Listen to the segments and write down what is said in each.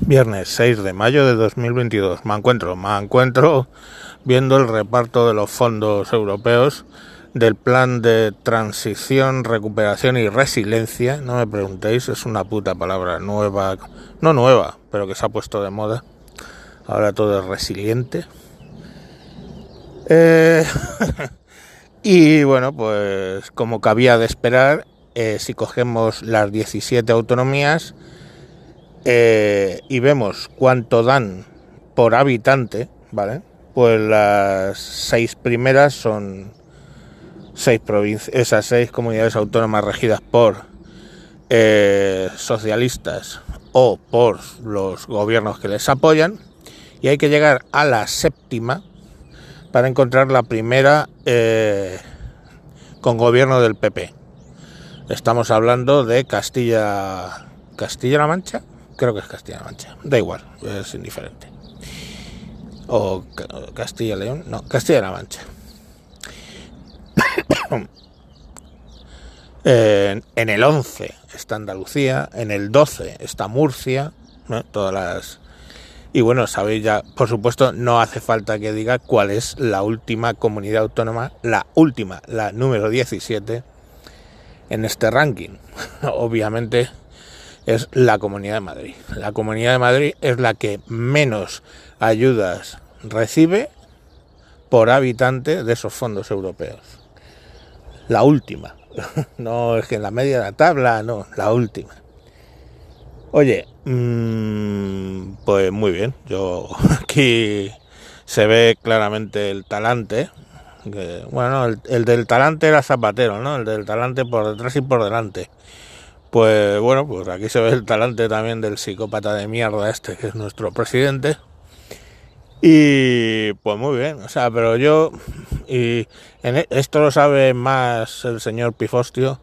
Viernes 6 de mayo de 2022. Me encuentro, me encuentro viendo el reparto de los fondos europeos del plan de transición, recuperación y resiliencia. No me preguntéis, es una puta palabra nueva, no nueva, pero que se ha puesto de moda. Ahora todo es resiliente. Eh, y bueno, pues como cabía de esperar, eh, si cogemos las 17 autonomías, eh, y vemos cuánto dan por habitante, ¿vale? Pues las seis primeras son seis provincias, esas seis comunidades autónomas regidas por eh, socialistas o por los gobiernos que les apoyan, y hay que llegar a la séptima para encontrar la primera eh, con gobierno del PP. Estamos hablando de Castilla, Castilla-La Mancha, creo que es Castilla-La Mancha, da igual, es indiferente. O Castilla-León, no, Castilla-La Mancha. en, el 11 está Andalucía, en el 12 está Murcia, todas las... Y bueno, sabéis ya, por supuesto, no hace falta que diga cuál es la última comunidad autónoma, la última, la número 17 en este ranking. Obviamente es la Comunidad de Madrid. La Comunidad de Madrid es la que menos ayudas recibe por habitante de esos fondos europeos. La última. No es que en la media de la tabla, no, la última. Oye, mmm, pues muy bien. Yo aquí se ve claramente el talante. bueno, el, el, del talante era Zapatero, ¿no? El del talante por detrás y por delante. Pues bueno, pues aquí se ve el talante también del psicópata de mierda este, que es nuestro presidente. Y pues muy bien, o sea, pero yo, y e, esto lo sabe más el señor Pifostio,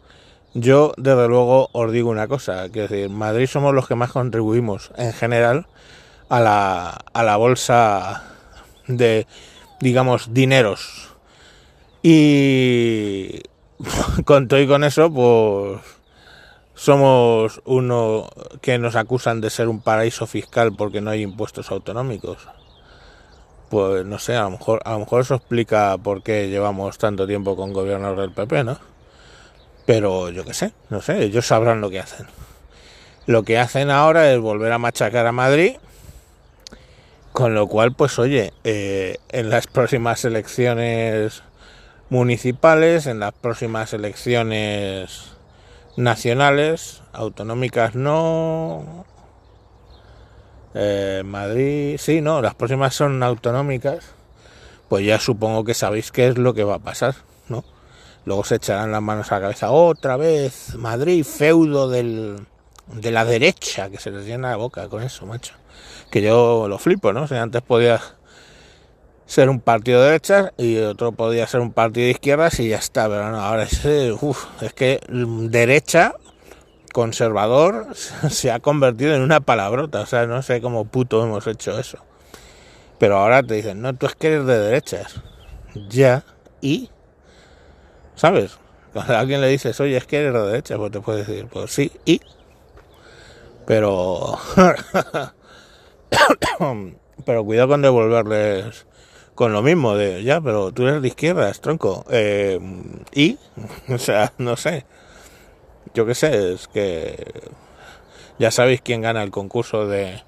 yo desde luego os digo una cosa, que es decir, Madrid somos los que más contribuimos en general a la, a la bolsa de, digamos, dineros. Y con todo y con eso, pues somos uno que nos acusan de ser un paraíso fiscal porque no hay impuestos autonómicos. Pues no sé, a lo mejor, a lo mejor eso explica por qué llevamos tanto tiempo con gobiernos del PP, ¿no? Pero yo qué sé, no sé, ellos sabrán lo que hacen. Lo que hacen ahora es volver a machacar a Madrid, con lo cual, pues oye, eh, en las próximas elecciones municipales, en las próximas elecciones nacionales, autonómicas no. Eh, Madrid, sí, no, las próximas son autonómicas. Pues ya supongo que sabéis qué es lo que va a pasar, ¿no? Luego se echarán las manos a la cabeza otra vez. Madrid, feudo del, de la derecha, que se les llena la boca con eso, macho. Que yo lo flipo, ¿no? O antes podía ser un partido de derechas y otro podía ser un partido de izquierdas y ya está, pero no, ahora es, es que derecha, conservador, se ha convertido en una palabrota, o sea, no sé cómo puto hemos hecho eso. Pero ahora te dicen, no, tú es que eres de derechas. Ya, y, ¿sabes? Cuando a alguien le dices, oye, es que eres de derechas, pues te puedes decir, pues sí, y. Pero. pero cuidado con devolverles con lo mismo de ya, pero tú eres de izquierdas, tronco. Eh, y, o sea, no sé. Yo qué sé, es que ya sabéis quién gana el concurso de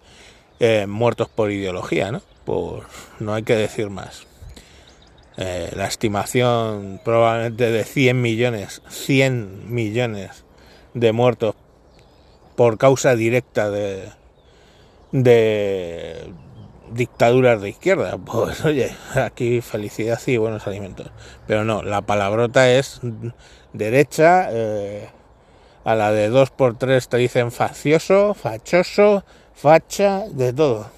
eh, muertos por ideología, ¿no? Pues no hay que decir más. Eh, la estimación probablemente de 100 millones, 100 millones de muertos por causa directa de, de dictaduras de izquierda. Pues oye, aquí felicidad y buenos alimentos. Pero no, la palabrota es derecha. Eh, a la de 2x3 te dicen faccioso, fachoso, facha, de todo.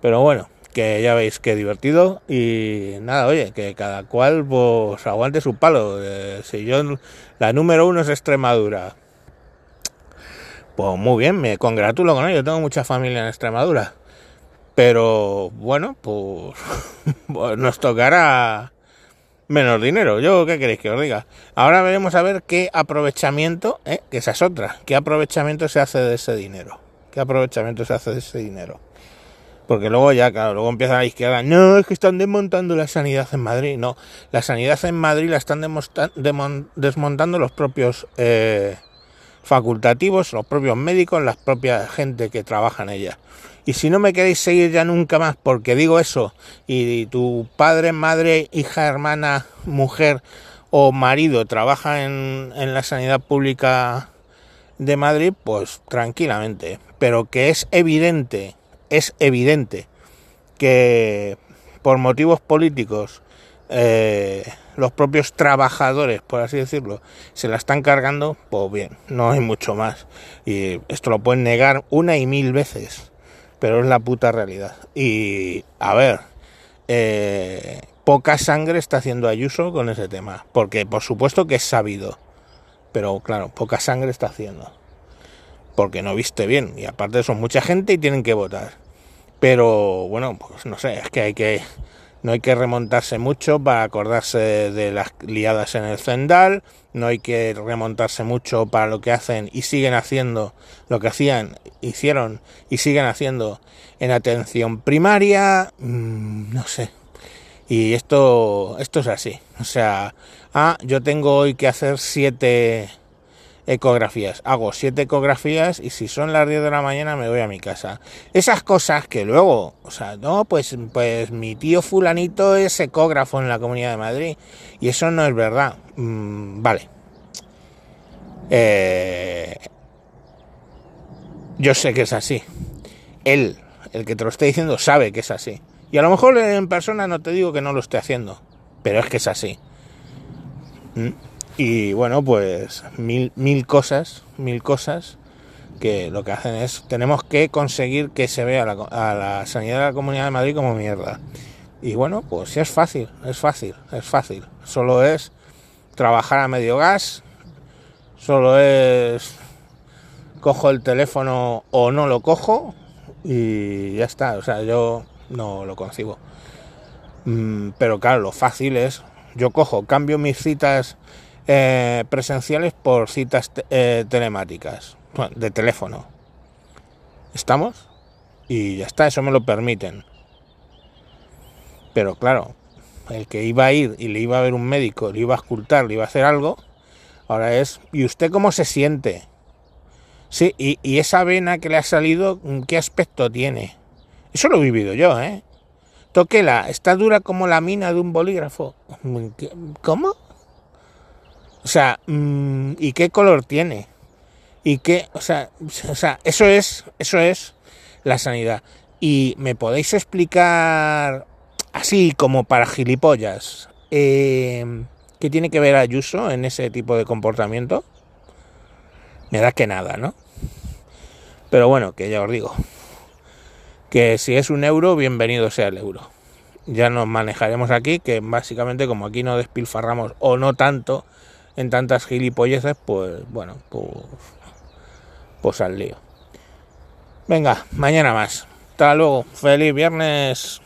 Pero bueno, que ya veis que divertido. Y nada, oye, que cada cual pues aguante su palo. Si yo, la número uno es Extremadura. Pues muy bien, me congratulo con ello. Tengo mucha familia en Extremadura. Pero bueno, pues, pues, nos tocará menos dinero. Yo, ¿qué queréis que os diga? Ahora veremos a ver qué aprovechamiento, ¿eh? que esa es otra, qué aprovechamiento se hace de ese dinero. ¿Qué aprovechamiento se hace de ese dinero? Porque luego ya, claro, luego empieza la izquierda, no, es que están desmontando la sanidad en Madrid. No, la sanidad en Madrid la están desmontando los propios eh, facultativos, los propios médicos, la propia gente que trabaja en ella. Y si no me queréis seguir ya nunca más porque digo eso, y tu padre, madre, hija, hermana, mujer o marido trabaja en, la sanidad pública de Madrid, pues tranquilamente. Pero que es evidente es evidente que por motivos políticos eh, los propios trabajadores, por así decirlo, se la están cargando, pues bien, no hay mucho más. Y esto lo pueden negar una y mil veces, pero es la puta realidad. Y a ver, eh, poca sangre está haciendo Ayuso con ese tema, porque por supuesto que es sabido, pero claro, poca sangre está haciendo, porque no viste bien, y aparte son mucha gente y tienen que votar. Pero bueno, pues no sé, es que hay que no hay que remontarse mucho para acordarse de las liadas en el Zendal, no hay que remontarse mucho para lo que hacen y siguen haciendo, lo que hacían, hicieron y siguen haciendo en atención primaria, mm, no sé. Y esto, esto es así. O sea, ah, yo tengo hoy que hacer siete ecografías. Hago siete ecografías y si son las 10 de la mañana me voy a mi casa. Esas cosas que luego, o sea, no, pues, pues mi tío fulanito es ecógrafo en la Comunidad de Madrid y eso no es verdad. Mm, vale. Eh, yo sé que es así. Él, el que te lo esté diciendo, sabe que es así. Y a lo mejor en persona no te digo que no lo esté haciendo, pero es que es así. ¿Mm? Y bueno, pues mil, mil cosas, mil cosas que lo que hacen es, tenemos que conseguir que se vea a la sanidad de la Comunidad de Madrid como mierda. Y bueno, pues es fácil, es fácil, es fácil. Solo es trabajar a medio gas, solo es cojo el teléfono o no lo cojo y ya está. O sea, yo no lo concibo. Mm, pero claro, lo fácil es, yo cojo, cambio mis citas eh, presenciales por citas eh, telemáticas, de teléfono. ¿Estamos? Y ya está, eso me lo permiten. Pero claro, el que iba a ir y le iba a ver un médico, le iba a escultar, le iba a hacer algo, ahora es, ¿y usted cómo se siente? Sí, y, esa vena que le ha salido, ¿qué aspecto tiene? Eso lo he vivido yo, ¿eh? Toquela, está dura como la mina de un bolígrafo. ¿Cómo? O sea, mm, ¿y qué color tiene? ¿Y qué? O sea, o sea, eso es, eso es la sanidad. Y me podéis explicar así como para gilipollas eh, qué tiene que ver Ayuso en ese tipo de comportamiento. Me da que nada, ¿no? Pero bueno, que ya os digo, que si es un euro, bienvenido sea el euro. Ya nos manejaremos aquí, que básicamente como aquí no despilfarramos o no tanto, en tantas gilipolleces, pues bueno, pues, pues al lío. Venga, mañana más. Hasta luego. Feliz viernes.